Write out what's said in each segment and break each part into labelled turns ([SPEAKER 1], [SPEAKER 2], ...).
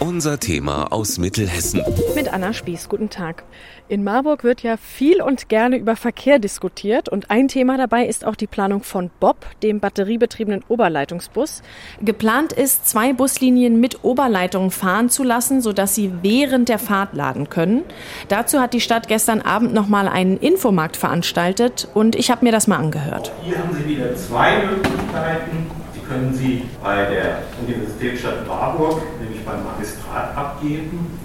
[SPEAKER 1] Unser Thema aus Mittelhessen.
[SPEAKER 2] Mit Anna Spieß, guten Tag. In Marburg wird ja viel und gerne über Verkehr diskutiert und ein Thema dabei ist auch die Planung von Bob, dem batteriebetriebenen Oberleitungsbus. Geplant ist, zwei Buslinien mit Oberleitungen fahren zu lassen, sodass sie während der Fahrt laden können. Dazu hat die Stadt gestern Abend nochmal einen Infomarkt veranstaltet und ich habe mir das mal angehört.
[SPEAKER 3] Hier haben Sie wieder zwei Möglichkeiten können Sie bei der Universitätsstadt Marburg, nämlich beim Magistrat, abgeben.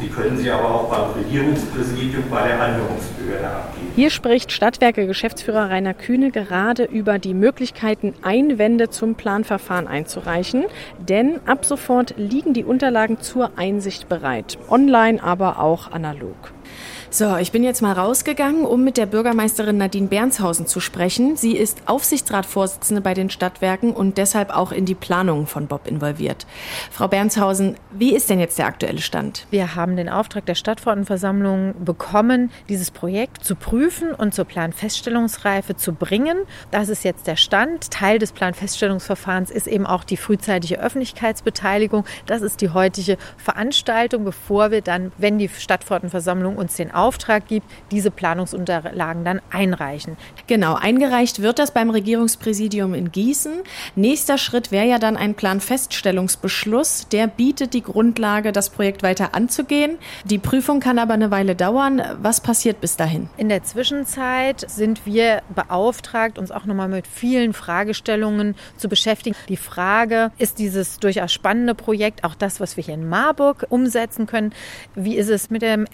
[SPEAKER 3] Sie können sie aber auch beim Regierungspräsidium bei der Anhörungsbehörde abgeben.
[SPEAKER 2] Hier spricht Stadtwerke-Geschäftsführer Rainer Kühne gerade über die Möglichkeiten, Einwände zum Planverfahren einzureichen. Denn ab sofort liegen die Unterlagen zur Einsicht bereit. Online, aber auch analog. So, ich bin jetzt mal rausgegangen, um mit der Bürgermeisterin Nadine Bernshausen zu sprechen. Sie ist Aufsichtsratsvorsitzende bei den Stadtwerken und deshalb auch in die Planungen von Bob involviert. Frau Bernshausen, wie ist denn jetzt der aktuelle Stand?
[SPEAKER 4] Wir haben den Auftrag der Stadtverordnetenversammlung bekommen, dieses Projekt zu prüfen und zur Planfeststellungsreife zu bringen. Das ist jetzt der Stand. Teil des Planfeststellungsverfahrens ist eben auch die frühzeitige Öffentlichkeitsbeteiligung. Das ist die heutige Veranstaltung, bevor wir dann, wenn die Stadtverordnetenversammlung uns den Auftrag gibt, diese Planungsunterlagen dann einreichen.
[SPEAKER 2] Genau, eingereicht wird das beim Regierungspräsidium in Gießen. Nächster Schritt wäre ja dann ein Planfeststellungsbeschluss. Der bietet die Grundlage, das Projekt weiter anzugehen. Die Prüfung kann aber eine Weile dauern. Was passiert bis dahin?
[SPEAKER 4] In der Zwischenzeit sind wir beauftragt, uns auch nochmal mit vielen Fragestellungen zu beschäftigen. Die Frage, ist dieses durchaus spannende Projekt auch das, was wir hier in Marburg umsetzen können? Wie ist es mit dem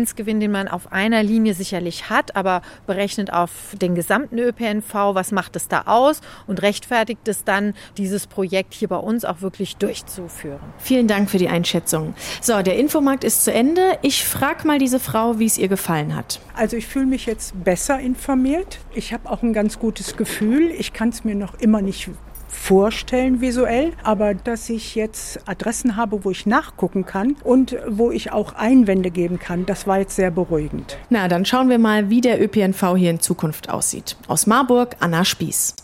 [SPEAKER 4] Effizienzgewinn, den man auf einer Linie sicherlich hat, aber berechnet auf den gesamten ÖPNV, was macht es da aus und rechtfertigt es dann, dieses Projekt hier bei uns auch wirklich durchzuführen.
[SPEAKER 2] Vielen Dank für die Einschätzung. So, der Infomarkt ist zu Ende. Ich frage mal diese Frau, wie es ihr gefallen hat.
[SPEAKER 5] Also ich fühle mich jetzt besser informiert. Ich habe auch ein ganz gutes Gefühl. Ich kann es mir noch immer nicht vorstellen visuell, aber dass ich jetzt Adressen habe, wo ich nachgucken kann und wo ich auch Einwände geben kann, das war jetzt sehr beruhigend.
[SPEAKER 2] Na, dann schauen wir mal, wie der ÖPNV hier in Zukunft aussieht. Aus Marburg, Anna Spieß.